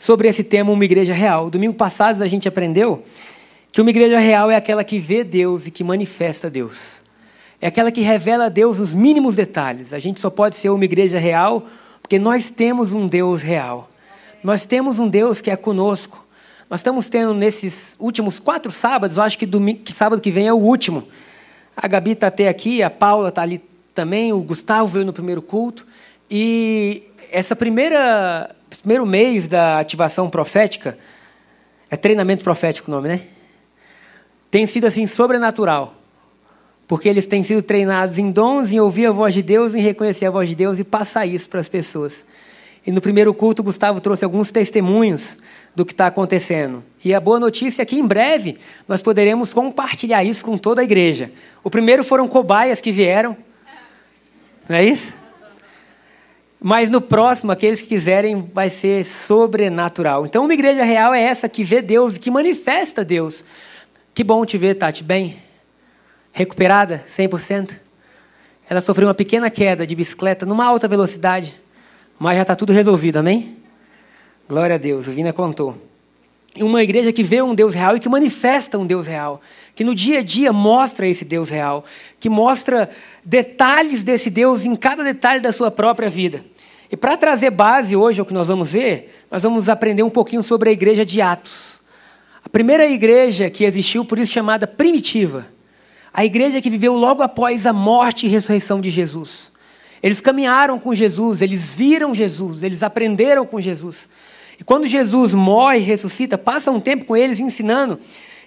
sobre esse tema, uma igreja real. Domingo passado a gente aprendeu que uma igreja real é aquela que vê Deus e que manifesta Deus. É aquela que revela a Deus os mínimos detalhes. A gente só pode ser uma igreja real porque nós temos um Deus real. Nós temos um Deus que é conosco. Nós estamos tendo nesses últimos quatro sábados, eu acho que, domingo, que sábado que vem é o último. A Gabi está até aqui, a Paula está ali também, o Gustavo veio no primeiro culto. E essa primeira, primeiro mês da ativação profética, é treinamento profético o nome, né? tem sido assim sobrenatural. Porque eles têm sido treinados em dons, em ouvir a voz de Deus, em reconhecer a voz de Deus e passar isso para as pessoas. E no primeiro culto, Gustavo trouxe alguns testemunhos do que está acontecendo. E a boa notícia é que em breve nós poderemos compartilhar isso com toda a igreja. O primeiro foram cobaias que vieram. Não é isso? Mas no próximo, aqueles que quiserem, vai ser sobrenatural. Então, uma igreja real é essa que vê Deus, que manifesta Deus. Que bom te ver, Tati, bem? Recuperada, 100%? Ela sofreu uma pequena queda de bicicleta numa alta velocidade, mas já está tudo resolvido, amém? Glória a Deus, o Vina contou. Uma igreja que vê um Deus real e que manifesta um Deus real, que no dia a dia mostra esse Deus real, que mostra detalhes desse Deus em cada detalhe da sua própria vida. E para trazer base hoje ao que nós vamos ver, nós vamos aprender um pouquinho sobre a igreja de Atos. A primeira igreja que existiu, por isso chamada primitiva, a igreja que viveu logo após a morte e ressurreição de Jesus. Eles caminharam com Jesus, eles viram Jesus, eles aprenderam com Jesus. E quando Jesus morre e ressuscita, passa um tempo com eles ensinando.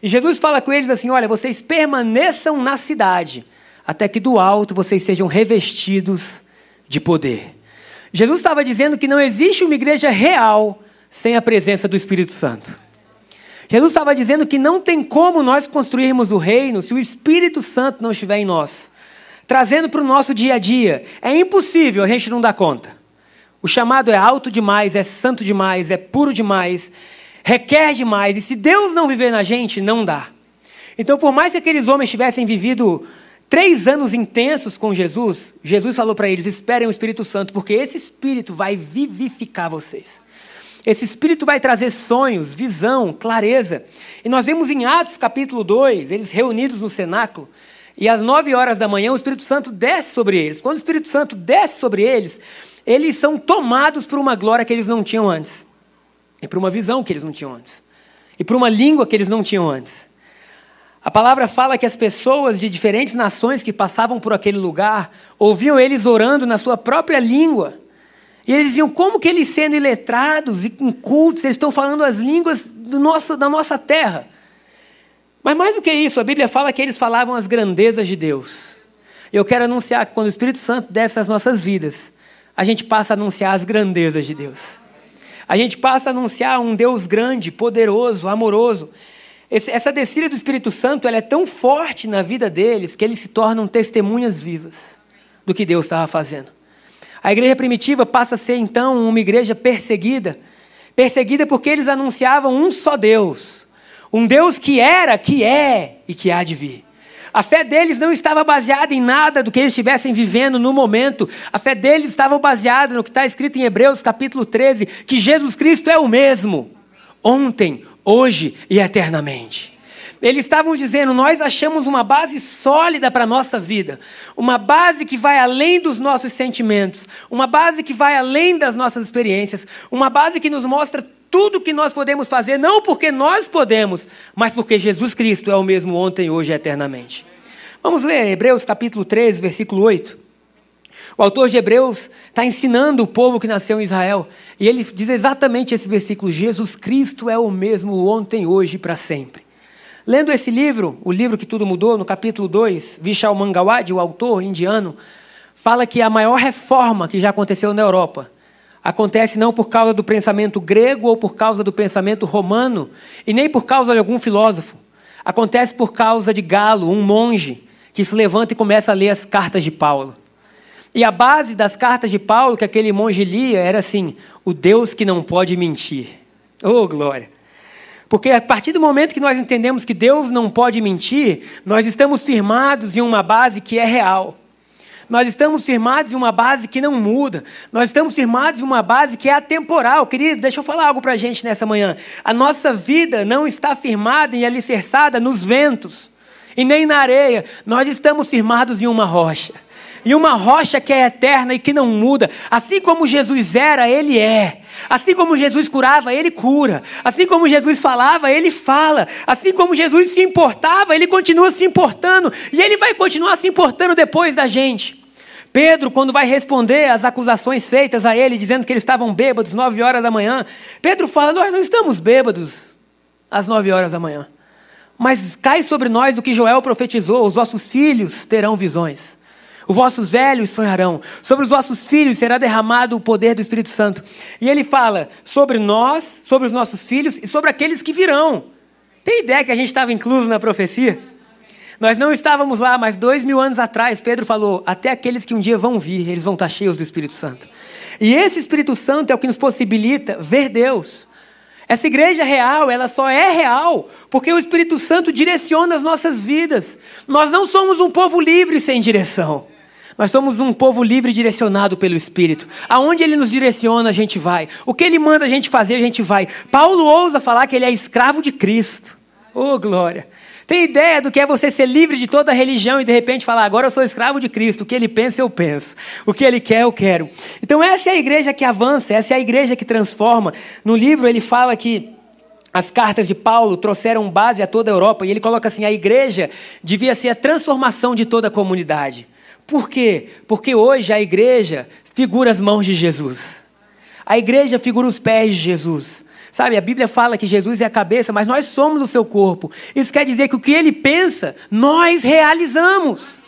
E Jesus fala com eles assim: Olha, vocês permaneçam na cidade, até que do alto vocês sejam revestidos de poder. Jesus estava dizendo que não existe uma igreja real sem a presença do Espírito Santo. Jesus estava dizendo que não tem como nós construirmos o reino se o Espírito Santo não estiver em nós, trazendo para o nosso dia a dia. É impossível, a gente não dá conta. O chamado é alto demais, é santo demais, é puro demais, requer demais, e se Deus não viver na gente, não dá. Então, por mais que aqueles homens tivessem vivido três anos intensos com Jesus, Jesus falou para eles: esperem o Espírito Santo, porque esse Espírito vai vivificar vocês. Esse Espírito vai trazer sonhos, visão, clareza. E nós vemos em Atos capítulo 2, eles reunidos no cenáculo, e às nove horas da manhã o Espírito Santo desce sobre eles. Quando o Espírito Santo desce sobre eles, eles são tomados por uma glória que eles não tinham antes, e por uma visão que eles não tinham antes, e por uma língua que eles não tinham antes. A palavra fala que as pessoas de diferentes nações que passavam por aquele lugar ouviam eles orando na sua própria língua. E eles diziam, como que eles sendo iletrados e incultos, eles estão falando as línguas nosso, da nossa terra. Mas mais do que isso, a Bíblia fala que eles falavam as grandezas de Deus. Eu quero anunciar que quando o Espírito Santo desce nas nossas vidas, a gente passa a anunciar as grandezas de Deus. A gente passa a anunciar um Deus grande, poderoso, amoroso. Esse, essa descida do Espírito Santo ela é tão forte na vida deles que eles se tornam testemunhas vivas do que Deus estava fazendo. A igreja primitiva passa a ser então uma igreja perseguida. Perseguida porque eles anunciavam um só Deus. Um Deus que era, que é e que há de vir. A fé deles não estava baseada em nada do que eles estivessem vivendo no momento. A fé deles estava baseada no que está escrito em Hebreus capítulo 13, que Jesus Cristo é o mesmo, ontem, hoje e eternamente. Eles estavam dizendo: nós achamos uma base sólida para a nossa vida, uma base que vai além dos nossos sentimentos, uma base que vai além das nossas experiências, uma base que nos mostra tudo que nós podemos fazer, não porque nós podemos, mas porque Jesus Cristo é o mesmo ontem, hoje e eternamente. Vamos ler Hebreus capítulo 13, versículo 8. O autor de Hebreus está ensinando o povo que nasceu em Israel, e ele diz exatamente esse versículo: Jesus Cristo é o mesmo ontem, hoje e para sempre. Lendo esse livro, o livro que tudo mudou, no capítulo 2, Vishal Mangawad, o autor indiano, fala que a maior reforma que já aconteceu na Europa acontece não por causa do pensamento grego ou por causa do pensamento romano, e nem por causa de algum filósofo. Acontece por causa de Galo, um monge, que se levanta e começa a ler as cartas de Paulo. E a base das cartas de Paulo que aquele monge lia era assim: o Deus que não pode mentir. Oh, glória! Porque a partir do momento que nós entendemos que Deus não pode mentir, nós estamos firmados em uma base que é real. Nós estamos firmados em uma base que não muda. Nós estamos firmados em uma base que é atemporal. Querido, deixa eu falar algo para a gente nessa manhã. A nossa vida não está firmada e alicerçada nos ventos e nem na areia. Nós estamos firmados em uma rocha. E uma rocha que é eterna e que não muda. Assim como Jesus era, Ele é. Assim como Jesus curava, Ele cura. Assim como Jesus falava, Ele fala. Assim como Jesus se importava, Ele continua se importando. E Ele vai continuar se importando depois da gente. Pedro, quando vai responder às acusações feitas a ele, dizendo que eles estavam bêbados, nove horas da manhã, Pedro fala: Nós não estamos bêbados às nove horas da manhã. Mas cai sobre nós o que Joel profetizou: os vossos filhos terão visões. Os vossos velhos sonharão, sobre os vossos filhos será derramado o poder do Espírito Santo. E ele fala sobre nós, sobre os nossos filhos e sobre aqueles que virão. Tem ideia que a gente estava incluso na profecia? Nós não estávamos lá, mas dois mil anos atrás, Pedro falou: até aqueles que um dia vão vir, eles vão estar cheios do Espírito Santo. E esse Espírito Santo é o que nos possibilita ver Deus. Essa igreja real, ela só é real porque o Espírito Santo direciona as nossas vidas. Nós não somos um povo livre sem direção. Nós somos um povo livre direcionado pelo Espírito. Aonde Ele nos direciona, a gente vai. O que Ele manda a gente fazer, a gente vai. Paulo ousa falar que ele é escravo de Cristo. Oh, glória! Tem ideia do que é você ser livre de toda religião e de repente falar, agora eu sou escravo de Cristo, o que ele pensa eu penso, o que ele quer eu quero. Então essa é a igreja que avança, essa é a igreja que transforma. No livro ele fala que as cartas de Paulo trouxeram base a toda a Europa e ele coloca assim: a igreja devia ser a transformação de toda a comunidade. Por quê? Porque hoje a igreja figura as mãos de Jesus. A igreja figura os pés de Jesus. Sabe, a Bíblia fala que Jesus é a cabeça, mas nós somos o seu corpo. Isso quer dizer que o que ele pensa, nós realizamos.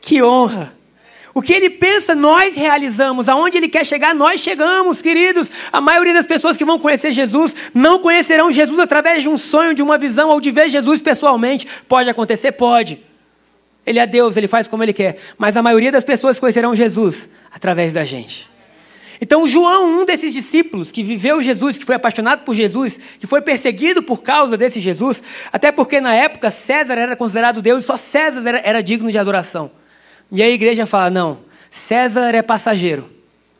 Que honra! O que ele pensa, nós realizamos. Aonde ele quer chegar, nós chegamos, queridos. A maioria das pessoas que vão conhecer Jesus não conhecerão Jesus através de um sonho, de uma visão ou de ver Jesus pessoalmente. Pode acontecer? Pode. Ele é Deus, ele faz como ele quer. Mas a maioria das pessoas conhecerão Jesus através da gente. Então, João, um desses discípulos que viveu Jesus, que foi apaixonado por Jesus, que foi perseguido por causa desse Jesus, até porque na época César era considerado Deus e só César era, era digno de adoração. E a igreja fala: não, César é passageiro,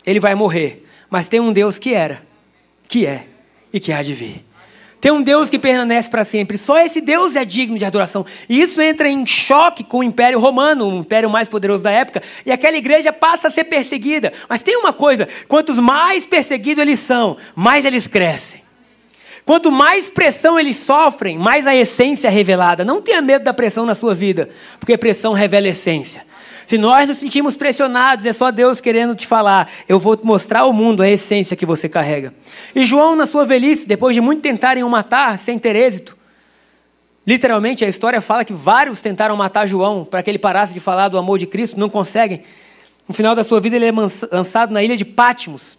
ele vai morrer, mas tem um Deus que era, que é e que há de vir. Tem um Deus que permanece para sempre. Só esse Deus é digno de adoração. E isso entra em choque com o Império Romano, o império mais poderoso da época, e aquela igreja passa a ser perseguida. Mas tem uma coisa: quantos mais perseguidos eles são, mais eles crescem. Quanto mais pressão eles sofrem, mais a essência é revelada. Não tenha medo da pressão na sua vida, porque pressão revela essência. Se nós nos sentimos pressionados, é só Deus querendo te falar: eu vou te mostrar ao mundo a essência que você carrega. E João, na sua velhice, depois de muito tentarem o matar, sem ter êxito, literalmente a história fala que vários tentaram matar João para que ele parasse de falar do amor de Cristo, não conseguem. No final da sua vida, ele é lançado na ilha de Pátimos,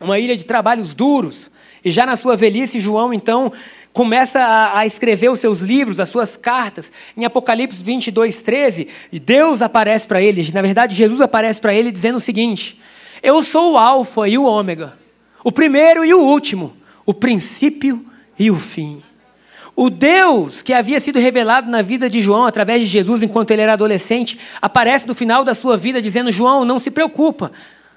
uma ilha de trabalhos duros. E já na sua velhice, João, então, começa a, a, escrever os seus livros, as suas cartas. Em Apocalipse 22, 13, Deus aparece para ele, na verdade, Jesus aparece para ele dizendo o seguinte: Eu sou o Alfa e o Ômega, o primeiro e o último, o princípio e o fim. O Deus que havia sido revelado na vida de João através de Jesus enquanto ele era adolescente, aparece no final da sua vida dizendo: João, não se preocupa,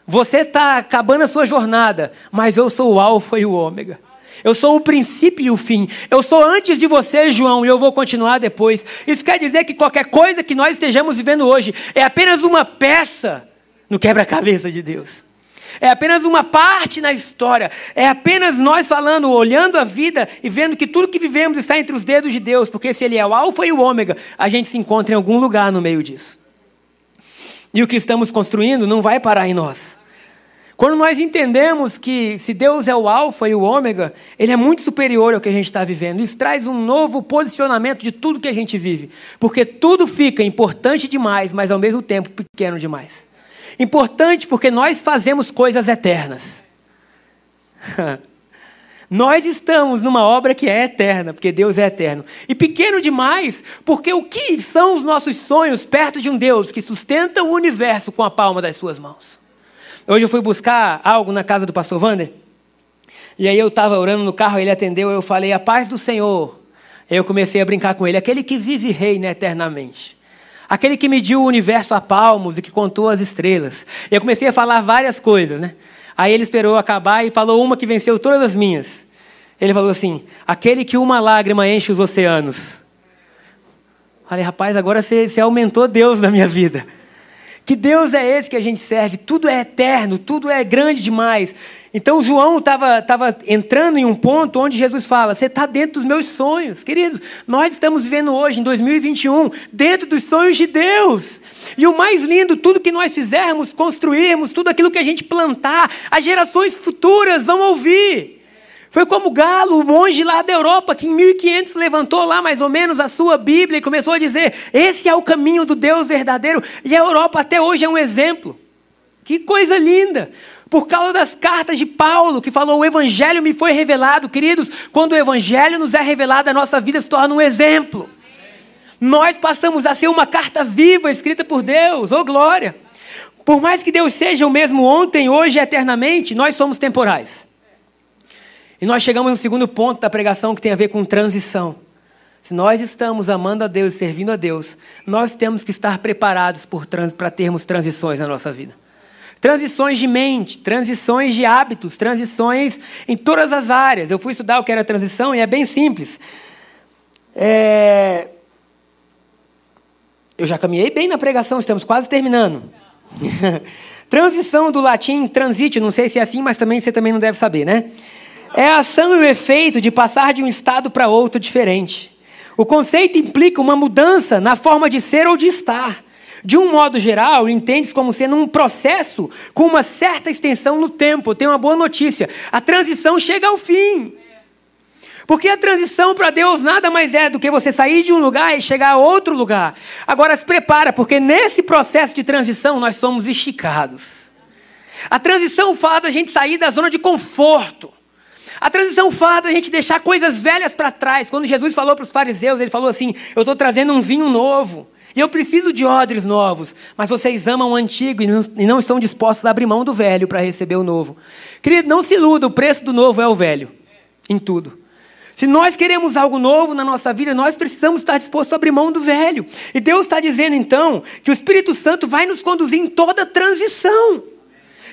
você está acabando a sua jornada, mas eu sou o Alfa e o Ômega. Eu sou o princípio e o fim. Eu sou antes de você, João, e eu vou continuar depois. Isso quer dizer que qualquer coisa que nós estejamos vivendo hoje é apenas uma peça no quebra-cabeça de Deus. É apenas uma parte na história. É apenas nós falando, olhando a vida e vendo que tudo que vivemos está entre os dedos de Deus, porque se Ele é o Alfa e o Ômega, a gente se encontra em algum lugar no meio disso. E o que estamos construindo não vai parar em nós. Quando nós entendemos que se Deus é o Alfa e o Ômega, Ele é muito superior ao que a gente está vivendo. Isso traz um novo posicionamento de tudo que a gente vive. Porque tudo fica importante demais, mas ao mesmo tempo pequeno demais. Importante porque nós fazemos coisas eternas. Nós estamos numa obra que é eterna, porque Deus é eterno. E pequeno demais, porque o que são os nossos sonhos perto de um Deus que sustenta o universo com a palma das suas mãos? Hoje eu fui buscar algo na casa do pastor Wander, e aí eu estava orando no carro, ele atendeu, eu falei, a paz do Senhor. Eu comecei a brincar com ele, aquele que vive reina eternamente. Aquele que mediu o universo a palmos e que contou as estrelas. Eu comecei a falar várias coisas, né? Aí ele esperou acabar e falou uma que venceu todas as minhas. Ele falou assim: aquele que uma lágrima enche os oceanos. Falei, rapaz, agora você, você aumentou Deus na minha vida. Que Deus é esse que a gente serve? Tudo é eterno, tudo é grande demais. Então João estava tava entrando em um ponto onde Jesus fala: Você está dentro dos meus sonhos. Queridos, nós estamos vivendo hoje, em 2021, dentro dos sonhos de Deus. E o mais lindo, tudo que nós fizermos, construirmos, tudo aquilo que a gente plantar, as gerações futuras vão ouvir. Foi como Galo, o monge lá da Europa, que em 1500 levantou lá mais ou menos a sua Bíblia e começou a dizer: esse é o caminho do Deus verdadeiro. E a Europa até hoje é um exemplo. Que coisa linda! Por causa das cartas de Paulo, que falou: o Evangelho me foi revelado. Queridos, quando o Evangelho nos é revelado, a nossa vida se torna um exemplo. Nós passamos a ser uma carta viva escrita por Deus, oh glória! Por mais que Deus seja o mesmo ontem, hoje e eternamente, nós somos temporais. E nós chegamos no segundo ponto da pregação que tem a ver com transição. Se nós estamos amando a Deus servindo a Deus, nós temos que estar preparados para termos transições na nossa vida. Transições de mente, transições de hábitos, transições em todas as áreas. Eu fui estudar o que era transição e é bem simples. É... Eu já caminhei bem na pregação, estamos quase terminando. Transição do latim transite, não sei se é assim, mas também você também não deve saber, né? É a ação e o efeito de passar de um estado para outro diferente. O conceito implica uma mudança na forma de ser ou de estar. De um modo geral, entende-se como sendo um processo com uma certa extensão no tempo. Tenho uma boa notícia: a transição chega ao fim. Porque a transição para Deus nada mais é do que você sair de um lugar e chegar a outro lugar. Agora se prepara, porque nesse processo de transição nós somos esticados. A transição fala da gente sair da zona de conforto. A transição fala da gente deixar coisas velhas para trás. Quando Jesus falou para os fariseus, ele falou assim: Eu estou trazendo um vinho novo. E eu preciso de odres novos. Mas vocês amam o antigo e não, e não estão dispostos a abrir mão do velho para receber o novo. Querido, não se iluda, o preço do novo é o velho. Em tudo. Se nós queremos algo novo na nossa vida, nós precisamos estar dispostos a abrir mão do velho. E Deus está dizendo então que o Espírito Santo vai nos conduzir em toda transição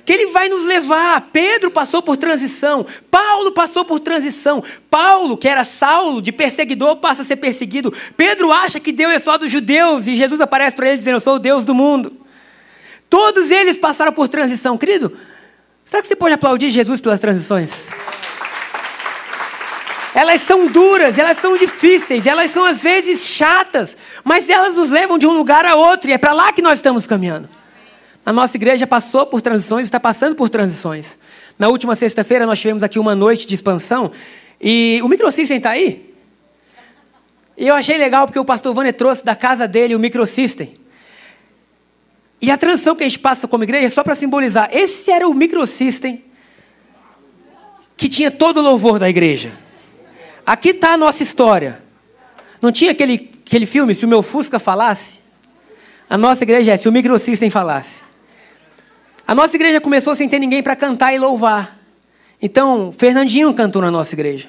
que ele vai nos levar. Pedro passou por transição, Paulo passou por transição. Paulo, que era Saulo, de perseguidor, passa a ser perseguido. Pedro acha que Deus é só dos judeus e Jesus aparece para ele dizendo: Eu sou o Deus do mundo. Todos eles passaram por transição. Querido, será que você pode aplaudir Jesus pelas transições? Elas são duras, elas são difíceis, elas são às vezes chatas, mas elas nos levam de um lugar a outro e é para lá que nós estamos caminhando. A nossa igreja passou por transições, está passando por transições. Na última sexta-feira nós tivemos aqui uma noite de expansão e o microsystem está aí. E eu achei legal porque o pastor Vane trouxe da casa dele o microsystem. E a transição que a gente passa como igreja é só para simbolizar. Esse era o microsystem que tinha todo o louvor da igreja. Aqui está a nossa história. Não tinha aquele, aquele filme, se o meu Fusca falasse? A nossa igreja é, se o microsystem falasse. A nossa igreja começou sem ter ninguém para cantar e louvar. Então, Fernandinho cantou na nossa igreja.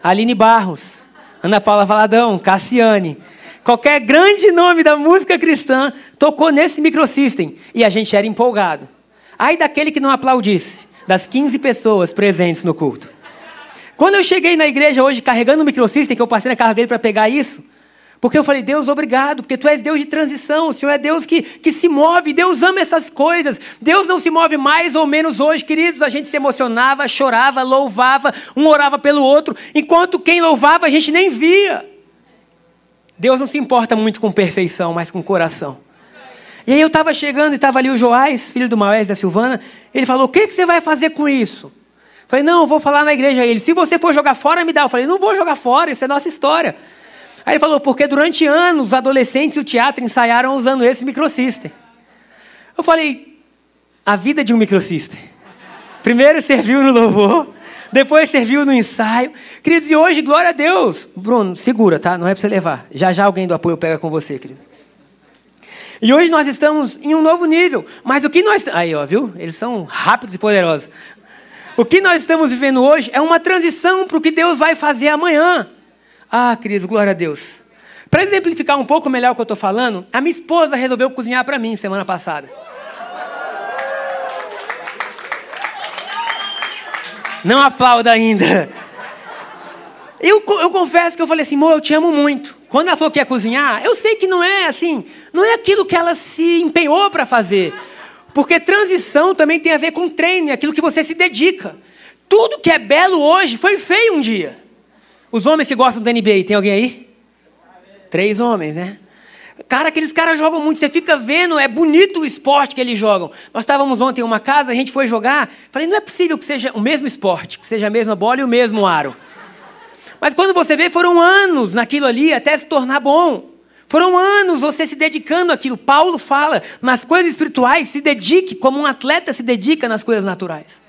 Aline Barros, Ana Paula Valadão, Cassiane. Qualquer grande nome da música cristã tocou nesse microsystem. E a gente era empolgado. Aí daquele que não aplaudisse, das 15 pessoas presentes no culto. Quando eu cheguei na igreja hoje carregando o microsystem, que eu passei na casa dele para pegar isso, porque eu falei, Deus, obrigado, porque tu és Deus de transição, o Senhor é Deus que, que se move, Deus ama essas coisas. Deus não se move mais ou menos hoje, queridos. A gente se emocionava, chorava, louvava, um orava pelo outro, enquanto quem louvava a gente nem via. Deus não se importa muito com perfeição, mas com coração. E aí eu estava chegando e estava ali o Joás, filho do Maés da Silvana. Ele falou: O que, que você vai fazer com isso? Falei: Não, eu vou falar na igreja. Ele: Se você for jogar fora, me dá. Eu falei: Não vou jogar fora, isso é nossa história. Aí ele falou, porque durante anos os adolescentes e o teatro ensaiaram usando esse microsystem. Eu falei, a vida de um microsister. Primeiro serviu no louvor, depois serviu no ensaio. Queridos, e hoje, glória a Deus. Bruno, segura, tá? Não é para você levar. Já já alguém do apoio pega com você, querido. E hoje nós estamos em um novo nível. Mas o que nós. Aí, ó, viu? Eles são rápidos e poderosos. O que nós estamos vivendo hoje é uma transição para o que Deus vai fazer amanhã. Ah, queridos, glória a Deus. Para exemplificar um pouco melhor o que eu estou falando, a minha esposa resolveu cozinhar para mim semana passada. Não aplauda ainda. Eu, eu confesso que eu falei assim, amor, eu te amo muito. Quando ela falou que ia cozinhar, eu sei que não é assim, não é aquilo que ela se empenhou para fazer. Porque transição também tem a ver com treino, é aquilo que você se dedica. Tudo que é belo hoje foi feio um dia. Os homens que gostam da NBA, tem alguém aí? Três homens, né? Cara, aqueles caras jogam muito, você fica vendo, é bonito o esporte que eles jogam. Nós estávamos ontem em uma casa, a gente foi jogar, falei, não é possível que seja o mesmo esporte, que seja a mesma bola e o mesmo aro. Mas quando você vê, foram anos naquilo ali até se tornar bom. Foram anos você se dedicando àquilo. Paulo fala, nas coisas espirituais, se dedique como um atleta se dedica nas coisas naturais.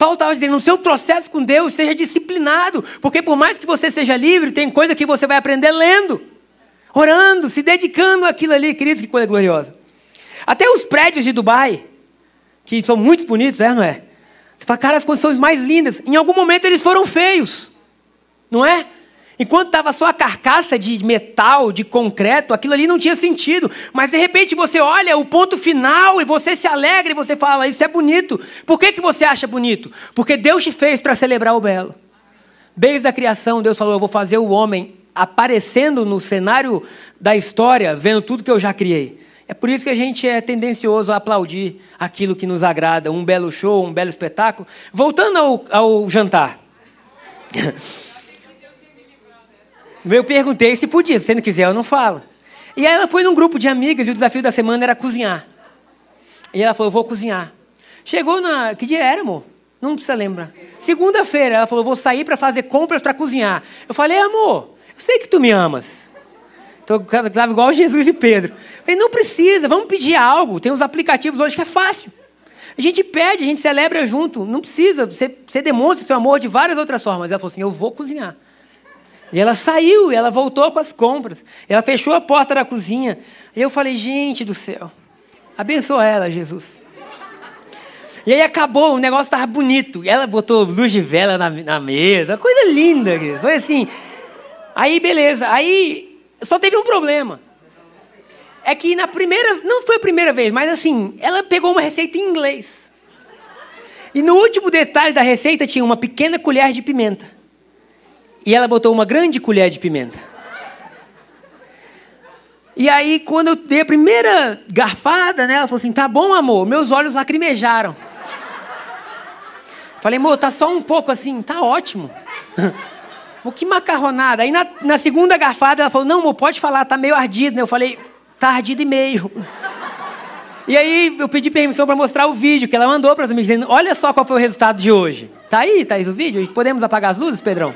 Paulo estava dizendo, no seu processo com Deus, seja disciplinado, porque por mais que você seja livre, tem coisa que você vai aprender lendo orando, se dedicando àquilo ali, queridos, que coisa gloriosa. Até os prédios de Dubai, que são muito bonitos, é, não é? Você fala, cara, as condições mais lindas. Em algum momento eles foram feios, não é? Enquanto estava só a carcaça de metal, de concreto, aquilo ali não tinha sentido. Mas de repente você olha o ponto final e você se alegra e você fala, isso é bonito. Por que, que você acha bonito? Porque Deus te fez para celebrar o belo. Desde a criação, Deus falou: Eu vou fazer o homem aparecendo no cenário da história, vendo tudo que eu já criei. É por isso que a gente é tendencioso a aplaudir aquilo que nos agrada, um belo show, um belo espetáculo. Voltando ao, ao jantar. eu perguntei se podia, se você não quiser, eu não falo. E aí ela foi num grupo de amigas e o desafio da semana era cozinhar. E ela falou: Eu vou cozinhar. Chegou na. Que dia era, amor? Não precisa lembrar. Segunda-feira, ela falou: Vou sair para fazer compras para cozinhar. Eu falei: Amor, eu sei que tu me amas. Estava igual Jesus e Pedro. falei, não precisa, vamos pedir algo. Tem uns aplicativos hoje que é fácil. A gente pede, a gente celebra junto. Não precisa, você, você demonstra seu amor de várias outras formas. Ela falou assim: eu vou cozinhar. E ela saiu, e ela voltou com as compras. Ela fechou a porta da cozinha. E eu falei, gente do céu, abençoa ela, Jesus. E aí acabou, o negócio estava bonito. Ela botou luz de vela na, na mesa, coisa linda. Foi assim, Aí, beleza. Aí, só teve um problema. É que na primeira, não foi a primeira vez, mas assim, ela pegou uma receita em inglês. E no último detalhe da receita tinha uma pequena colher de pimenta. E ela botou uma grande colher de pimenta. E aí, quando eu dei a primeira garfada, né, ela falou assim: tá bom, amor, meus olhos lacrimejaram. Falei, amor, tá só um pouco assim, tá ótimo. O que macarronada? Aí na, na segunda garfada ela falou: Não, amor, pode falar, tá meio ardido. Né? Eu falei: Tá ardido e meio. E aí eu pedi permissão para mostrar o vídeo que ela mandou para os amigos, dizendo: Olha só qual foi o resultado de hoje. Tá aí, Thaís, o vídeo? Podemos apagar as luzes, Pedrão?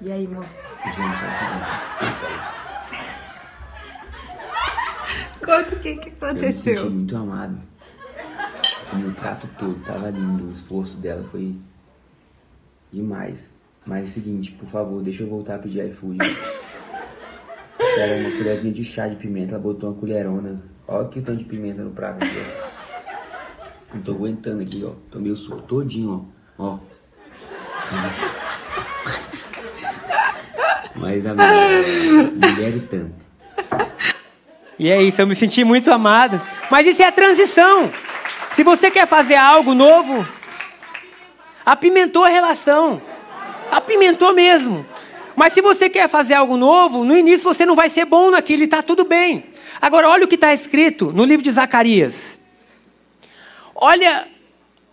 E aí, amor? Gente, é o seguinte. Conta o que, que aconteceu. Eu me senti muito amado o prato todo, tava lindo. O esforço dela foi demais. Mas é o seguinte, por favor, deixa eu voltar a pedir iFood. Era uma colherzinha de chá de pimenta, ela botou uma colherona. Olha que tanto de pimenta no prato aqui, ó. Não tô aguentando aqui, ó. Tô meio suor todinho, ó. Ó. Mas, mas a mulher, e tanto. E é isso, eu me senti muito amado. Mas isso é a transição. Se você quer fazer algo novo, apimentou a relação. Apimentou mesmo. Mas se você quer fazer algo novo, no início você não vai ser bom naquilo e está tudo bem. Agora, olha o que está escrito no livro de Zacarias. Olha,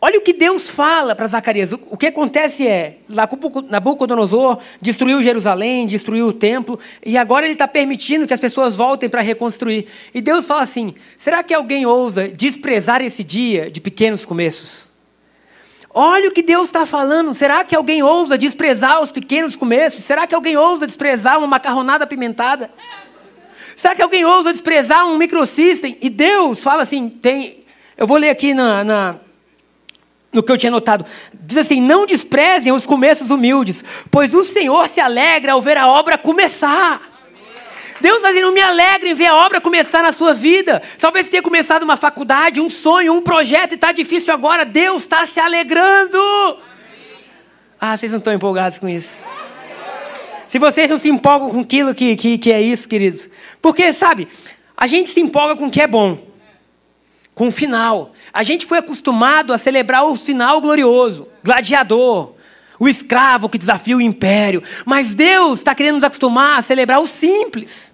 olha o que Deus fala para Zacarias. O que acontece é, Nabucodonosor destruiu Jerusalém, destruiu o templo, e agora ele está permitindo que as pessoas voltem para reconstruir. E Deus fala assim: será que alguém ousa desprezar esse dia de pequenos começos? Olha o que Deus está falando. Será que alguém ousa desprezar os pequenos começos? Será que alguém ousa desprezar uma macarronada apimentada? Será que alguém ousa desprezar um microsystem? E Deus fala assim, tem, eu vou ler aqui na, na no que eu tinha notado. Diz assim: Não desprezem os começos humildes, pois o Senhor se alegra ao ver a obra começar. Deus está dizendo, me alegra em ver a obra começar na sua vida. Talvez você tenha começado uma faculdade, um sonho, um projeto e está difícil agora. Deus está se alegrando. Ah, vocês não estão empolgados com isso. Se vocês não se empolgam com aquilo que, que, que é isso, queridos. Porque, sabe, a gente se empolga com o que é bom com o final. A gente foi acostumado a celebrar o final glorioso, gladiador, o escravo que desafia o império. Mas Deus está querendo nos acostumar a celebrar o simples,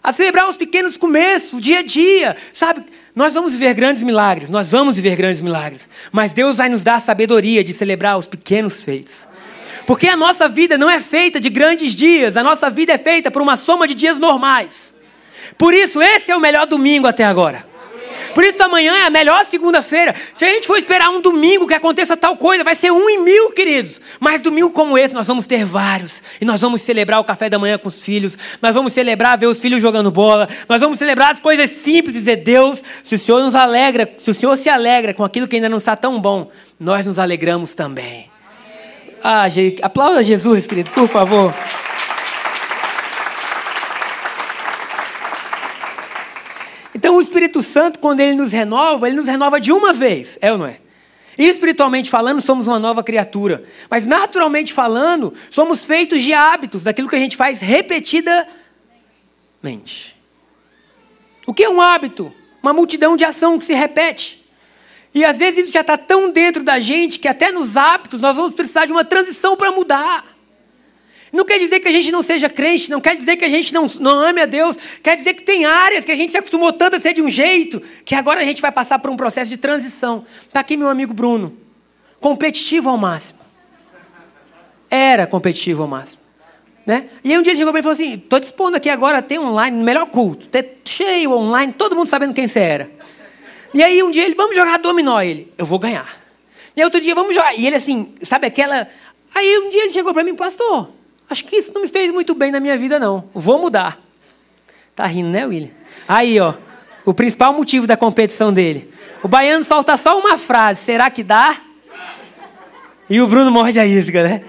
a celebrar os pequenos começos, o dia a dia, sabe? Nós vamos viver grandes milagres, nós vamos viver grandes milagres, mas Deus vai nos dar a sabedoria de celebrar os pequenos feitos. Porque a nossa vida não é feita de grandes dias, a nossa vida é feita por uma soma de dias normais. Por isso, esse é o melhor domingo até agora. Por isso amanhã é a melhor segunda-feira. Se a gente for esperar um domingo que aconteça tal coisa, vai ser um em mil, queridos. Mas domingo como esse, nós vamos ter vários. E nós vamos celebrar o café da manhã com os filhos. Nós vamos celebrar ver os filhos jogando bola. Nós vamos celebrar as coisas simples e dizer, Deus, se o Senhor nos alegra, se o Senhor se alegra com aquilo que ainda não está tão bom, nós nos alegramos também. Ah, aplauda Jesus, querido, por favor. O Espírito Santo, quando ele nos renova, ele nos renova de uma vez, é ou não é? Espiritualmente falando, somos uma nova criatura. Mas naturalmente falando, somos feitos de hábitos, daquilo que a gente faz repetidamente. O que é um hábito? Uma multidão de ação que se repete. E às vezes isso já está tão dentro da gente que até nos hábitos nós vamos precisar de uma transição para mudar. Não quer dizer que a gente não seja crente, não quer dizer que a gente não, não ame a Deus, quer dizer que tem áreas que a gente se acostumou tanto a ser de um jeito, que agora a gente vai passar por um processo de transição. Está aqui meu amigo Bruno, competitivo ao máximo. Era competitivo ao máximo. Né? E aí um dia ele chegou para mim e falou assim: estou dispondo aqui agora a ter online, melhor culto, ter cheio online, todo mundo sabendo quem você era. E aí um dia ele, vamos jogar dominó, ele, eu vou ganhar. E aí outro dia, vamos jogar. E ele assim, sabe aquela. Aí um dia ele chegou para mim, pastor, Acho que isso não me fez muito bem na minha vida, não. Vou mudar. Tá rindo, né, William? Aí, ó. O principal motivo da competição dele. O baiano solta só uma frase: será que dá? E o Bruno morde a isca, né?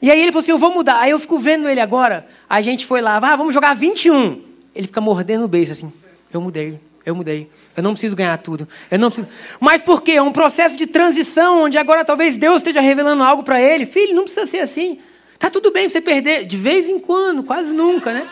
E aí ele falou assim: eu vou mudar. Aí eu fico vendo ele agora. A gente foi lá, ah, vamos jogar 21. Ele fica mordendo o beijo assim: eu mudei, eu mudei. Eu não preciso ganhar tudo. Eu não preciso. Mas por quê? É um processo de transição onde agora talvez Deus esteja revelando algo para ele. Filho, não precisa ser assim. Tá tudo bem você perder de vez em quando, quase nunca, né?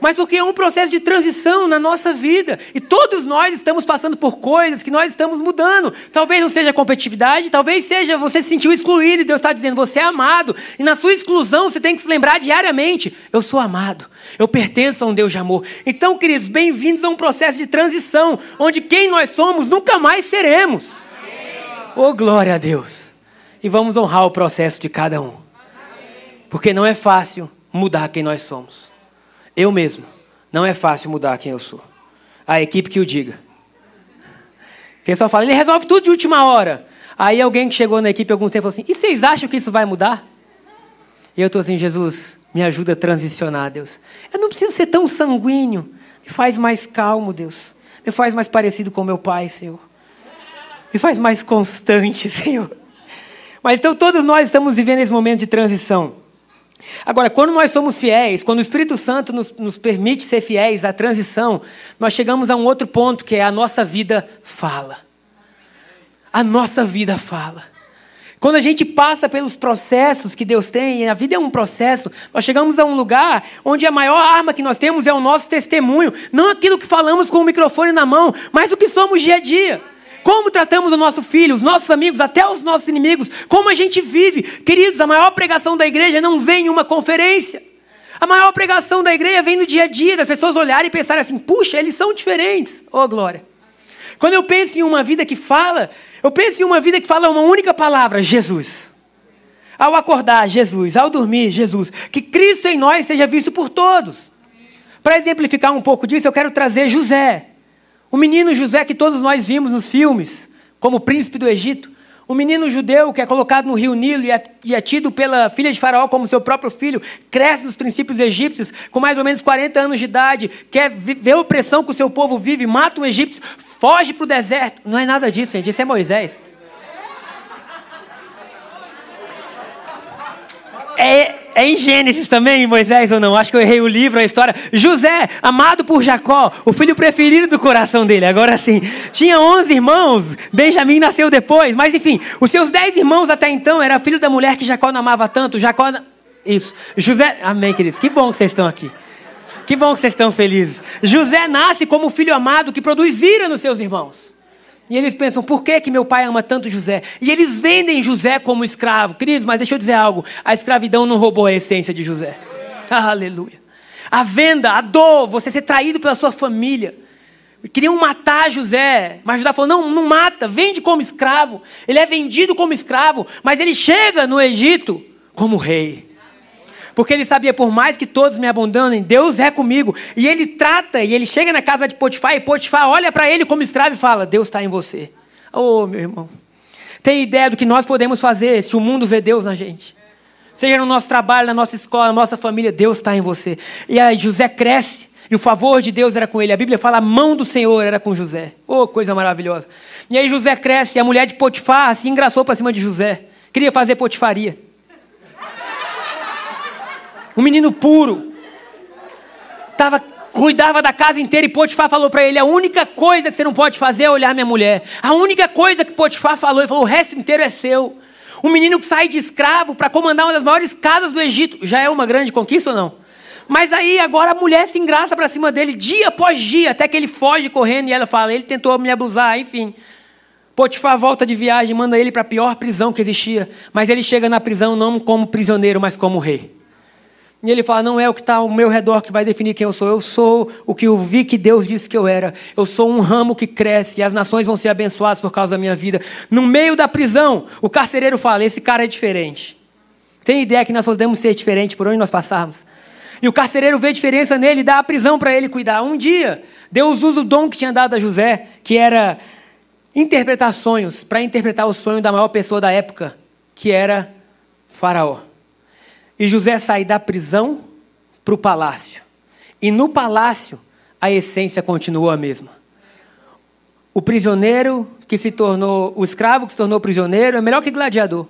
Mas porque é um processo de transição na nossa vida. E todos nós estamos passando por coisas que nós estamos mudando. Talvez não seja competitividade, talvez seja você se sentiu excluído e Deus está dizendo, você é amado. E na sua exclusão você tem que se lembrar diariamente: eu sou amado, eu pertenço a um Deus de amor. Então, queridos, bem-vindos a um processo de transição, onde quem nós somos nunca mais seremos. Oh, glória a Deus! E vamos honrar o processo de cada um. Porque não é fácil mudar quem nós somos. Eu mesmo. Não é fácil mudar quem eu sou. A equipe que o diga. O pessoal fala, ele resolve tudo de última hora. Aí alguém que chegou na equipe algum tempo falou assim: e vocês acham que isso vai mudar? E eu estou assim, Jesus, me ajuda a transicionar, Deus. Eu não preciso ser tão sanguíneo. Me faz mais calmo, Deus. Me faz mais parecido com meu pai, Senhor. Me faz mais constante, Senhor. Mas então todos nós estamos vivendo esse momento de transição. Agora, quando nós somos fiéis, quando o Espírito Santo nos, nos, permite ser fiéis à transição, nós chegamos a um outro ponto que é a nossa vida fala. A nossa vida fala. Quando a gente passa pelos processos que Deus tem, e a vida é um processo, nós chegamos a um lugar onde a maior arma que nós temos é o nosso testemunho, não aquilo que falamos com o microfone na mão, mas o que somos dia a dia. Como tratamos o nosso filho, os nossos amigos, até os nossos inimigos. Como a gente vive. Queridos, a maior pregação da igreja não vem em uma conferência. A maior pregação da igreja vem no dia a dia, das pessoas olharem e pensarem assim: puxa, eles são diferentes. Oh, glória. Quando eu penso em uma vida que fala, eu penso em uma vida que fala uma única palavra: Jesus. Ao acordar, Jesus. Ao dormir, Jesus. Que Cristo em nós seja visto por todos. Para exemplificar um pouco disso, eu quero trazer José. O menino José que todos nós vimos nos filmes, como o príncipe do Egito, Um menino judeu que é colocado no rio Nilo e é, e é, tido pela filha de Faraó como seu próprio filho, cresce nos princípios egípcios, com mais ou menos 40 anos de idade, quer ver a opressão que o seu povo vive, mata um egípcio, foge para o deserto. Não é nada disso, gente. Isso é Moisés. É, é em Gênesis também, Moisés ou não? Acho que eu errei o livro, a história. José, amado por Jacó, o filho preferido do coração dele. Agora sim, tinha 11 irmãos. Benjamim nasceu depois, mas enfim, os seus 10 irmãos até então era filho da mulher que Jacó não amava tanto. Jacó, isso. José, amém, queridos. Que bom que vocês estão aqui. Que bom que vocês estão felizes. José nasce como filho amado que produz ira nos seus irmãos. E eles pensam, por que, que meu pai ama tanto José? E eles vendem José como escravo. Queridos, mas deixa eu dizer algo: a escravidão não roubou a essência de José. Aleluia. A venda, a dor, você ser traído pela sua família. Queriam matar José, mas José falou: não, não mata, vende como escravo. Ele é vendido como escravo, mas ele chega no Egito como rei. Porque ele sabia, por mais que todos me abandonem, Deus é comigo. E ele trata, e ele chega na casa de Potifar, e Potifar olha para ele como escravo e fala: Deus está em você. Oh, meu irmão. Tem ideia do que nós podemos fazer se o mundo vê Deus na gente? Seja no nosso trabalho, na nossa escola, na nossa família, Deus está em você. E aí José cresce. E o favor de Deus era com ele. A Bíblia fala, a mão do Senhor era com José. Oh, coisa maravilhosa. E aí José cresce, e a mulher de Potifar se engraçou para cima de José. Queria fazer potifaria um menino puro. Tava, cuidava da casa inteira e Potifar falou para ele: a única coisa que você não pode fazer é olhar minha mulher. A única coisa que Potifar falou, ele falou: o resto inteiro é seu. Um menino que sai de escravo para comandar uma das maiores casas do Egito já é uma grande conquista ou não? Mas aí agora a mulher se engraça para cima dele dia após dia, até que ele foge correndo e ela fala: ele tentou me abusar, enfim. Potifar volta de viagem, manda ele para a pior prisão que existia, mas ele chega na prisão não como prisioneiro, mas como rei. E ele fala: não é o que está ao meu redor que vai definir quem eu sou. Eu sou o que eu vi que Deus disse que eu era. Eu sou um ramo que cresce e as nações vão ser abençoadas por causa da minha vida. No meio da prisão, o carcereiro fala: esse cara é diferente. Tem ideia que nós podemos ser diferentes por onde nós passarmos? E o carcereiro vê diferença nele e dá a prisão para ele cuidar. Um dia, Deus usa o dom que tinha dado a José, que era interpretar sonhos, para interpretar o sonho da maior pessoa da época, que era Faraó. E José sai da prisão para o palácio. E no palácio, a essência continuou a mesma. O prisioneiro que se tornou, o escravo que se tornou prisioneiro é melhor que gladiador.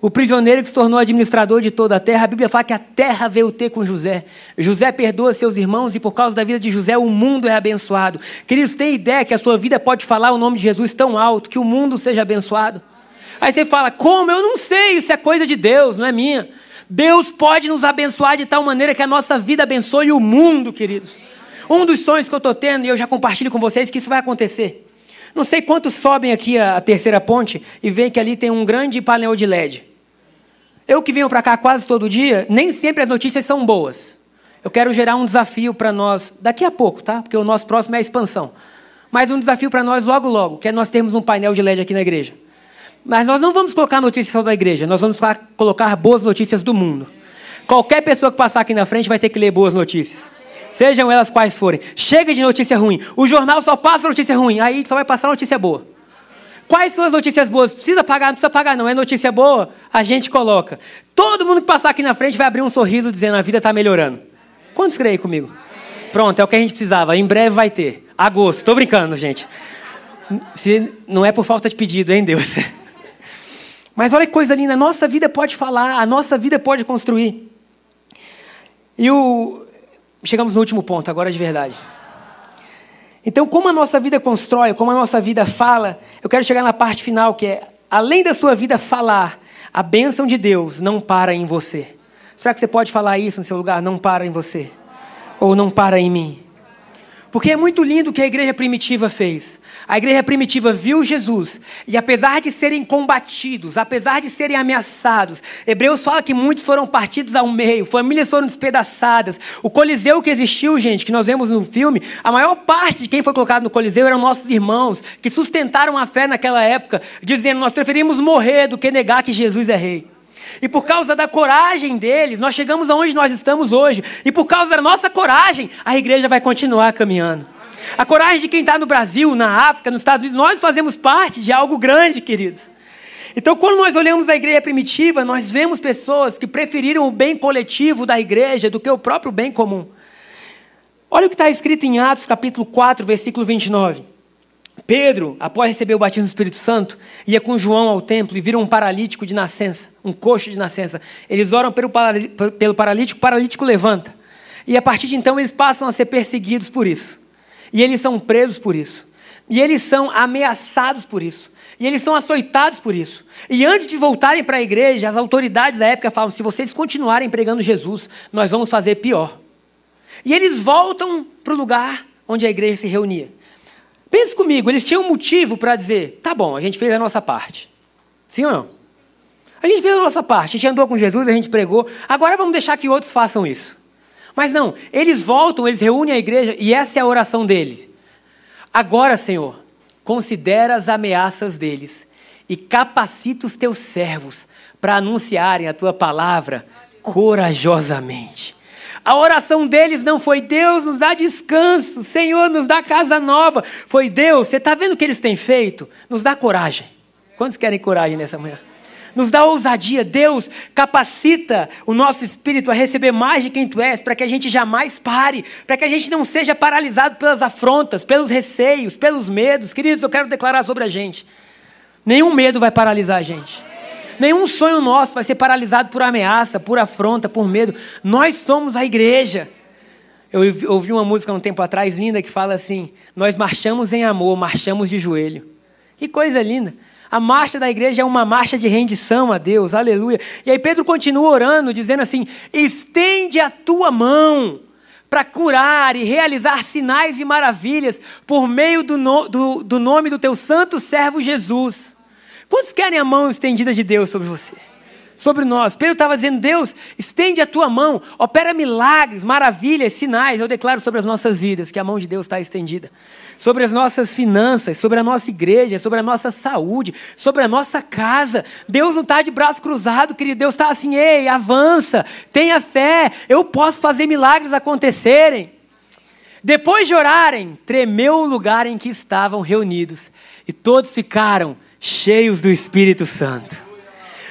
O prisioneiro que se tornou administrador de toda a terra, a Bíblia fala que a terra veio ter com José. José perdoa seus irmãos e por causa da vida de José o mundo é abençoado. Queridos, tem ideia que a sua vida pode falar o nome de Jesus tão alto que o mundo seja abençoado? Aí você fala, como? Eu não sei, isso é coisa de Deus, não é minha. Deus pode nos abençoar de tal maneira que a nossa vida abençoe o mundo, queridos. Um dos sonhos que eu estou tendo, e eu já compartilho com vocês, que isso vai acontecer. Não sei quantos sobem aqui a, terceira ponte e veem que ali tem um grande painel de LED. Eu que venho para cá quase todo dia, nem sempre as notícias são boas. Eu quero gerar um desafio para nós daqui a pouco, tá? Porque o nosso próximo é a expansão. Mas um desafio para nós logo, logo, que é nós termos um painel de LED aqui na igreja. Mas nós não vamos colocar notícias só da igreja, nós vamos colocar boas notícias do mundo. Qualquer pessoa que passar aqui na frente vai ter que ler boas notícias. Sejam elas quais forem. Chega de notícia ruim. O jornal só passa notícia ruim, aí só vai passar notícia boa. Quais são as notícias boas? Precisa pagar? Não precisa pagar, não. É notícia boa? A gente coloca. Todo mundo que passar aqui na frente vai abrir um sorriso dizendo a vida está melhorando. Quantos creem comigo? Pronto, é o que a gente precisava. Em breve vai ter. Agosto. Estou brincando, gente. Se não é por falta de pedido, hein, Deus? Mas olha que coisa linda, a nossa vida pode falar, a nossa vida pode construir. E o... chegamos no último ponto, agora de verdade. Então, como a nossa vida constrói, como a nossa vida fala, eu quero chegar na parte final, que é, além da sua vida falar, a bênção de Deus não para em você. Será que você pode falar isso no seu lugar? Não para em você. Ou não para em mim. Porque é muito lindo o que a igreja primitiva fez. A igreja primitiva viu Jesus e, apesar de serem combatidos, apesar de serem ameaçados, Hebreus fala que muitos foram partidos ao meio, famílias foram despedaçadas. O Coliseu que existiu, gente, que nós vemos no filme, a maior parte de quem foi colocado no Coliseu eram nossos irmãos, que sustentaram a fé naquela época, dizendo: Nós preferimos morrer do que negar que Jesus é rei. E por causa da coragem deles, nós chegamos aonde nós estamos hoje. E por causa da nossa coragem, a igreja vai continuar caminhando. A coragem de quem está no Brasil, na África, nos Estados Unidos, nós fazemos parte de algo grande, queridos. Então, quando nós olhamos a igreja primitiva, nós vemos pessoas que preferiram o bem coletivo da igreja do que o próprio bem comum. Olha o que está escrito em Atos capítulo 4, versículo 29. Pedro, após receber o batismo do Espírito Santo, ia com João ao templo e viram um paralítico de nascença, um coxo de nascença. Eles oram pelo paralítico, o paralítico levanta. E a partir de então eles passam a ser perseguidos por isso. E eles são presos por isso. E eles são ameaçados por isso. E eles são açoitados por isso. E antes de voltarem para a igreja, as autoridades da época falam: se vocês continuarem pregando Jesus, nós vamos fazer pior. E eles voltam para o lugar onde a igreja se reunia. Pense comigo, eles tinham um motivo para dizer: tá bom, a gente fez a nossa parte. Sim ou não? A gente fez a nossa parte, a gente andou com Jesus, a gente pregou, agora vamos deixar que outros façam isso. Mas não, eles voltam, eles reúnem a igreja e essa é a oração deles. Agora, Senhor, considera as ameaças deles e capacita os teus servos para anunciarem a tua palavra corajosamente. A oração deles não foi Deus nos dá descanso, Senhor nos dá casa nova. Foi Deus, você está vendo o que eles têm feito? Nos dá coragem. Quantos querem coragem nessa manhã? Nos dá ousadia. Deus capacita o nosso espírito a receber mais de quem tu és, para que a gente jamais pare, para que a gente não seja paralisado pelas afrontas, pelos receios, pelos medos. Queridos, eu quero declarar sobre a gente: nenhum medo vai paralisar a gente. Nenhum sonho nosso vai ser paralisado por ameaça, por afronta, por medo. Nós somos a igreja. Eu ouvi uma música um tempo atrás linda que fala assim: Nós marchamos em amor, marchamos de joelho. Que coisa linda. A marcha da igreja é uma marcha de rendição a Deus, aleluia. E aí Pedro continua orando, dizendo assim: estende a tua mão para curar e realizar sinais e maravilhas por meio do, no, do, do nome do teu santo servo Jesus. Quantos querem a mão estendida de Deus sobre você? Sobre nós. Pedro estava dizendo: Deus, estende a tua mão, opera milagres, maravilhas, sinais. Eu declaro sobre as nossas vidas que a mão de Deus está estendida. Sobre as nossas finanças, sobre a nossa igreja, sobre a nossa saúde, sobre a nossa casa. Deus não está de braço cruzado, querido. Deus está assim: ei, avança, tenha fé, eu posso fazer milagres acontecerem. Depois de orarem, tremeu o lugar em que estavam reunidos e todos ficaram cheios do Espírito Santo.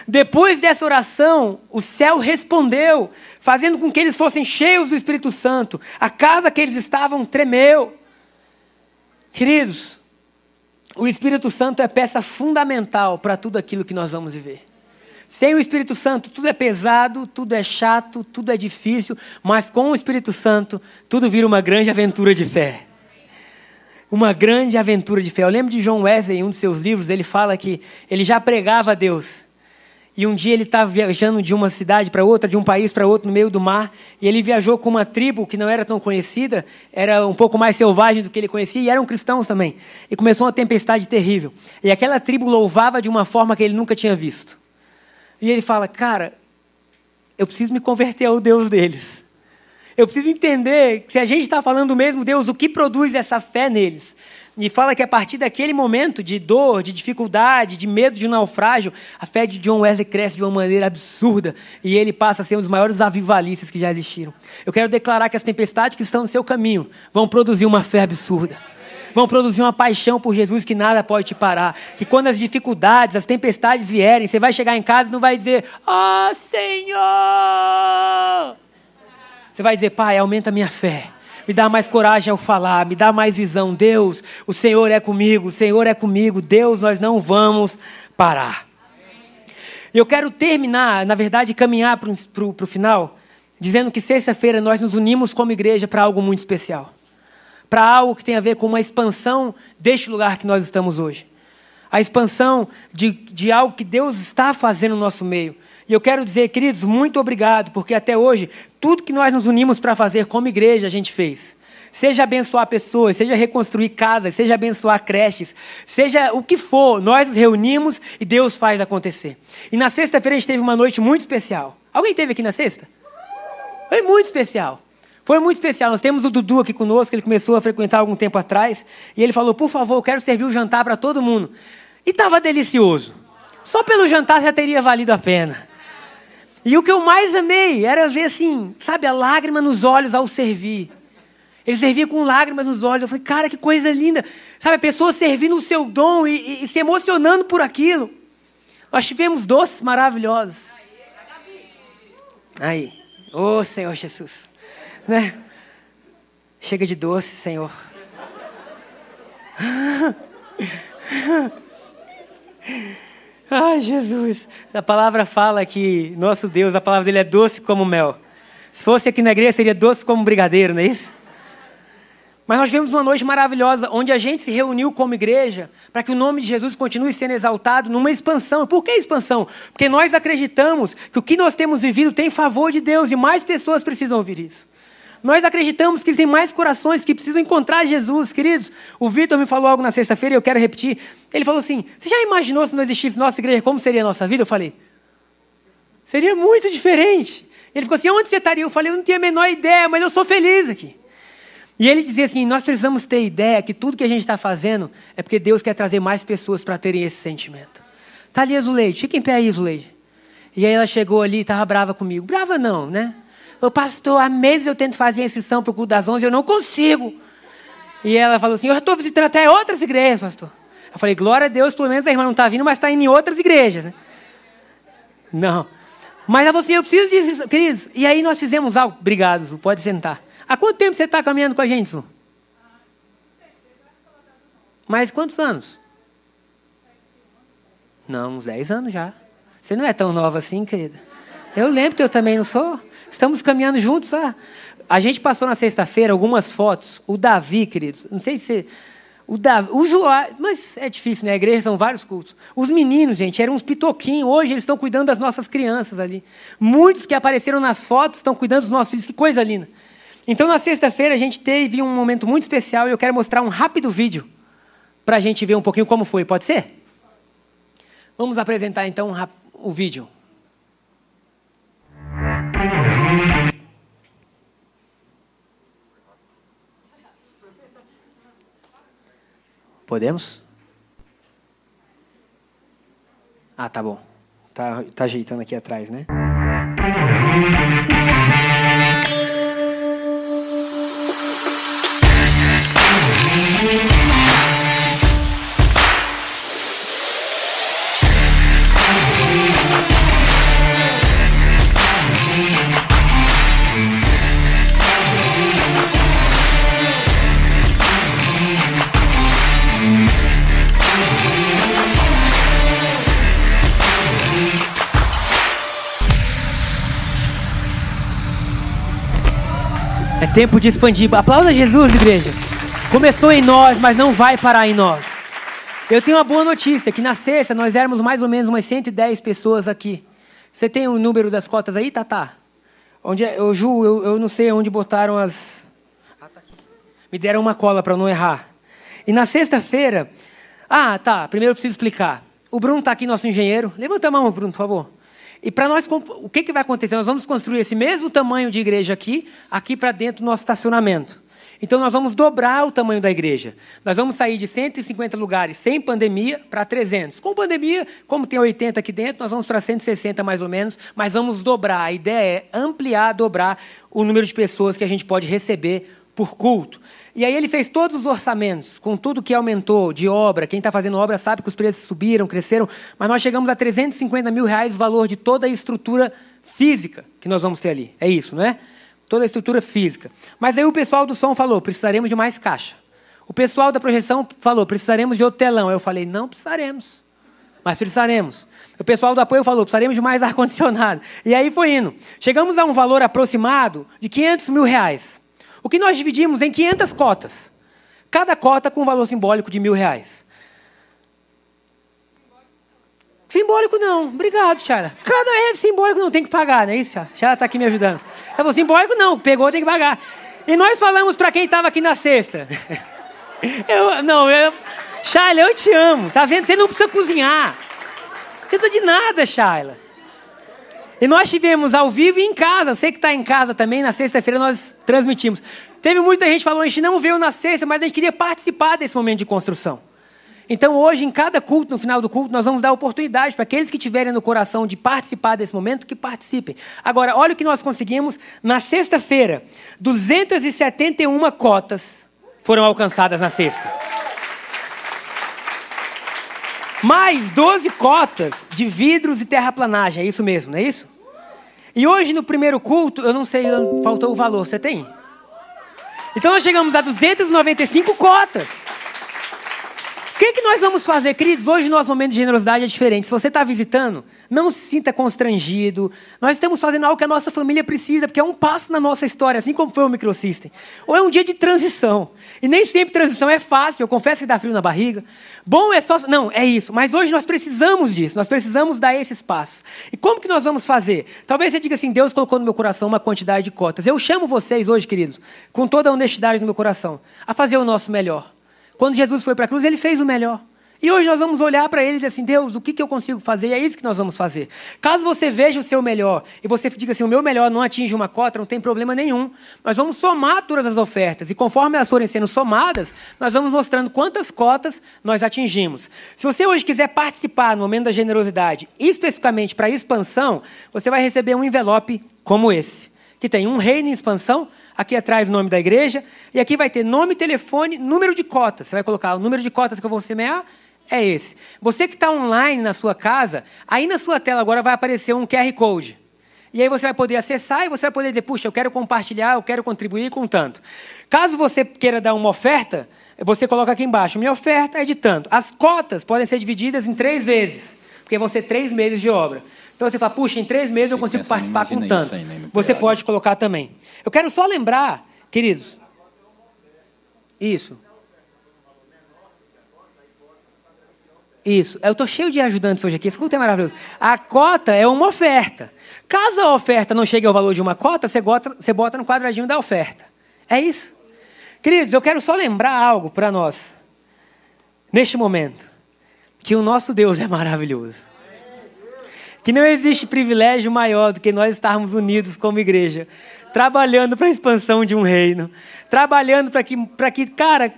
Depois dessa oração, o céu respondeu, fazendo com que eles fossem cheios do Espírito Santo. A casa que eles estavam tremeu. Queridos, o Espírito Santo é peça fundamental para tudo aquilo que nós vamos viver. Sem o Espírito Santo, tudo é pesado, tudo é chato, tudo é difícil, mas com o Espírito Santo, tudo vira uma grande aventura de fé uma grande aventura de fé. Eu lembro de John Wesley, em um dos seus livros, ele fala que ele já pregava a Deus. E um dia ele estava viajando de uma cidade para outra, de um país para outro, no meio do mar, e ele viajou com uma tribo que não era tão conhecida, era um pouco mais selvagem do que ele conhecia, e eram cristãos também. E começou uma tempestade terrível. E aquela tribo louvava de uma forma que ele nunca tinha visto. E ele fala: Cara, eu preciso me converter ao Deus deles. Eu preciso entender que se a gente está falando do mesmo Deus, o que produz essa fé neles? E fala que a partir daquele momento de dor, de dificuldade, de medo de um naufrágio, a fé de John Wesley cresce de uma maneira absurda e ele passa a ser um dos maiores avivalistas que já existiram. Eu quero declarar que as tempestades que estão no seu caminho vão produzir uma fé absurda vão produzir uma paixão por Jesus que nada pode te parar. Que quando as dificuldades, as tempestades vierem, você vai chegar em casa e não vai dizer: Ah, oh, Senhor! Você vai dizer, Pai, aumenta a minha fé. Me dá mais coragem ao falar, me dá mais visão. Deus, o Senhor é comigo, o Senhor é comigo. Deus, nós não vamos parar. Eu quero terminar, na verdade, caminhar para o final, dizendo que sexta-feira nós nos unimos como igreja para algo muito especial. Para algo que tem a ver com uma expansão deste lugar que nós estamos hoje. A expansão de, de algo que Deus está fazendo no nosso meio. E eu quero dizer, queridos, muito obrigado, porque até hoje, tudo que nós nos unimos para fazer como igreja, a gente fez. Seja abençoar pessoas, seja reconstruir casas, seja abençoar creches, seja o que for, nós nos reunimos e Deus faz acontecer. E na sexta-feira a gente teve uma noite muito especial. Alguém teve aqui na sexta? Foi muito especial. Foi muito especial. Nós temos o Dudu aqui conosco, ele começou a frequentar algum tempo atrás, e ele falou: por favor, eu quero servir o jantar para todo mundo. E estava delicioso. Só pelo jantar já teria valido a pena. E o que eu mais amei era ver assim, sabe, a lágrima nos olhos ao servir. Ele servia com lágrimas nos olhos. Eu falei, cara, que coisa linda. Sabe, a pessoa servindo o seu dom e, e, e se emocionando por aquilo. Nós tivemos doces maravilhosos. Aí. Ô oh, Senhor Jesus. Né? Chega de doce, Senhor. Ai, Jesus. A palavra fala que nosso Deus, a palavra dele é doce como mel. Se fosse aqui na igreja, seria doce como brigadeiro, não é isso? Mas nós tivemos uma noite maravilhosa, onde a gente se reuniu como igreja para que o nome de Jesus continue sendo exaltado numa expansão. Por que expansão? Porque nós acreditamos que o que nós temos vivido tem favor de Deus e mais pessoas precisam ouvir isso. Nós acreditamos que tem mais corações que precisam encontrar Jesus, queridos. O Vitor me falou algo na sexta-feira e eu quero repetir. Ele falou assim: Você já imaginou se não existisse nossa igreja, como seria a nossa vida? Eu falei: Seria muito diferente. Ele ficou assim: Onde você estaria? Eu falei: Eu não tinha a menor ideia, mas eu sou feliz aqui. E ele dizia assim: nós precisamos ter ideia que tudo que a gente está fazendo é porque Deus quer trazer mais pessoas para terem esse sentimento. Está ali a Zuleide, fica em pé aí, Zuleide. E aí ela chegou ali e estava brava comigo. Brava não, né? Falou, pastor, há meses eu tento fazer a inscrição para o culto das 11 e eu não consigo. E ela falou assim: eu estou visitando até outras igrejas, pastor. Eu falei: glória a Deus, pelo menos a irmã não está vindo, mas está indo em outras igrejas. Né? Não. Mas ela falou assim: eu preciso disso, queridos. E aí nós fizemos algo. Obrigado, pode sentar. Há quanto tempo você está caminhando com a gente, Su? Mais quantos anos? Não, uns 10 anos já. Você não é tão nova assim, querida. Eu lembro que eu também não sou. Estamos caminhando juntos. Ah. A gente passou na sexta-feira algumas fotos. O Davi, queridos, não sei se. O Davi, o mas é difícil, né? A igreja são vários cultos. Os meninos, gente, eram uns pitoquinhos. Hoje eles estão cuidando das nossas crianças ali. Muitos que apareceram nas fotos estão cuidando dos nossos filhos. Que coisa linda. Então, na sexta-feira, a gente teve um momento muito especial e eu quero mostrar um rápido vídeo para a gente ver um pouquinho como foi. Pode ser? Vamos apresentar então o vídeo. Podemos? Ah, tá bom. Tá, tá ajeitando aqui atrás, né? Tempo de expandir. Aplauda Jesus, igreja. Começou em nós, mas não vai parar em nós. Eu tenho uma boa notícia, que na sexta nós éramos mais ou menos umas 110 pessoas aqui. Você tem o número das cotas aí, Tatá? Onde é? Eu, Ju, eu, eu não sei onde botaram as... Ah, tá aqui. Me deram uma cola para não errar. E na sexta-feira... Ah, tá. Primeiro eu preciso explicar. O Bruno está aqui, nosso engenheiro. Levanta a mão, Bruno, por favor. E para nós, o que, que vai acontecer? Nós vamos construir esse mesmo tamanho de igreja aqui, aqui para dentro do nosso estacionamento. Então nós vamos dobrar o tamanho da igreja. Nós vamos sair de 150 lugares sem pandemia para 300. Com pandemia, como tem 80 aqui dentro, nós vamos para 160 mais ou menos, mas vamos dobrar. A ideia é ampliar, dobrar o número de pessoas que a gente pode receber por culto. E aí ele fez todos os orçamentos, com tudo que aumentou de obra. Quem está fazendo obra sabe que os preços subiram, cresceram, mas nós chegamos a 350 mil reais o valor de toda a estrutura física que nós vamos ter ali. É isso, não é? Toda a estrutura física. Mas aí o pessoal do som falou: precisaremos de mais caixa. O pessoal da projeção falou: precisaremos de outro telão. Eu falei: não precisaremos. Mas precisaremos. O pessoal do apoio falou: precisaremos de mais ar-condicionado. E aí foi indo. Chegamos a um valor aproximado de 500 mil reais. O que nós dividimos em 500 cotas. Cada cota com um valor simbólico de mil reais. Simbólico não. Obrigado, Chara. Cada é simbólico não, tem que pagar, não é isso, Chara? Chara está aqui me ajudando. Eu falou, simbólico não, pegou, tem que pagar. E nós falamos para quem estava aqui na sexta. Eu, não, eu, Shaila, eu te amo. Tá vendo? Você não precisa cozinhar. Você não precisa de nada, Shaila. E nós tivemos ao vivo e em casa. Você que está em casa também, na sexta-feira nós transmitimos. Teve muita gente falando, a gente não veio na sexta, mas a gente queria participar desse momento de construção. Então hoje, em cada culto, no final do culto, nós vamos dar oportunidade para aqueles que tiverem no coração de participar desse momento, que participem. Agora, olha o que nós conseguimos na sexta-feira. 271 cotas foram alcançadas na sexta. Mais 12 cotas de vidros e terraplanagem. É isso mesmo, não é isso? E hoje no primeiro culto, eu não sei, faltou o valor, você tem? Então nós chegamos a 295 cotas. O que, que nós vamos fazer, queridos? Hoje, nosso momento de generosidade é diferente. Se você está visitando, não se sinta constrangido. Nós estamos fazendo algo que a nossa família precisa, porque é um passo na nossa história, assim como foi o Microsystem. Ou é um dia de transição. E nem sempre transição é fácil, eu confesso que dá frio na barriga. Bom é só. Não, é isso. Mas hoje nós precisamos disso, nós precisamos dar esses passos. E como que nós vamos fazer? Talvez você diga assim: Deus colocou no meu coração uma quantidade de cotas. Eu chamo vocês hoje, queridos, com toda a honestidade no meu coração, a fazer o nosso melhor. Quando Jesus foi para a cruz, ele fez o melhor. E hoje nós vamos olhar para ele e dizer assim: Deus, o que, que eu consigo fazer? E é isso que nós vamos fazer. Caso você veja o seu melhor e você diga assim: o meu melhor não atinge uma cota, não tem problema nenhum. Nós vamos somar todas as ofertas. E conforme elas forem sendo somadas, nós vamos mostrando quantas cotas nós atingimos. Se você hoje quiser participar no momento da generosidade, especificamente para expansão, você vai receber um envelope como esse, que tem um reino em expansão Aqui atrás o nome da igreja. E aqui vai ter nome, telefone, número de cotas. Você vai colocar o número de cotas que eu vou semear é esse. Você que está online na sua casa, aí na sua tela agora vai aparecer um QR Code. E aí você vai poder acessar e você vai poder dizer, puxa, eu quero compartilhar, eu quero contribuir com tanto. Caso você queira dar uma oferta, você coloca aqui embaixo, minha oferta é de tanto. As cotas podem ser divididas em três vezes, porque vão ser três meses de obra. Então você fala, puxa, em três meses eu consigo participar com tanto. Aí, né, você pode colocar também. Eu quero só lembrar, queridos. Isso. Isso. Eu estou cheio de ajudantes hoje aqui. Escuta, é maravilhoso. A cota é uma oferta. Caso a oferta não chegue ao valor de uma cota, você bota, você bota no quadradinho da oferta. É isso. Queridos, eu quero só lembrar algo para nós, neste momento, que o nosso Deus é maravilhoso que não existe privilégio maior do que nós estarmos unidos como igreja, trabalhando para a expansão de um reino, trabalhando para que, para que, cara,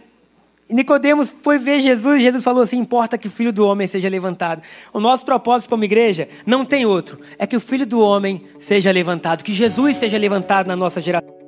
Nicodemos foi ver Jesus e Jesus falou assim: importa que o filho do homem seja levantado. O nosso propósito como igreja não tem outro, é que o filho do homem seja levantado, que Jesus seja levantado na nossa geração.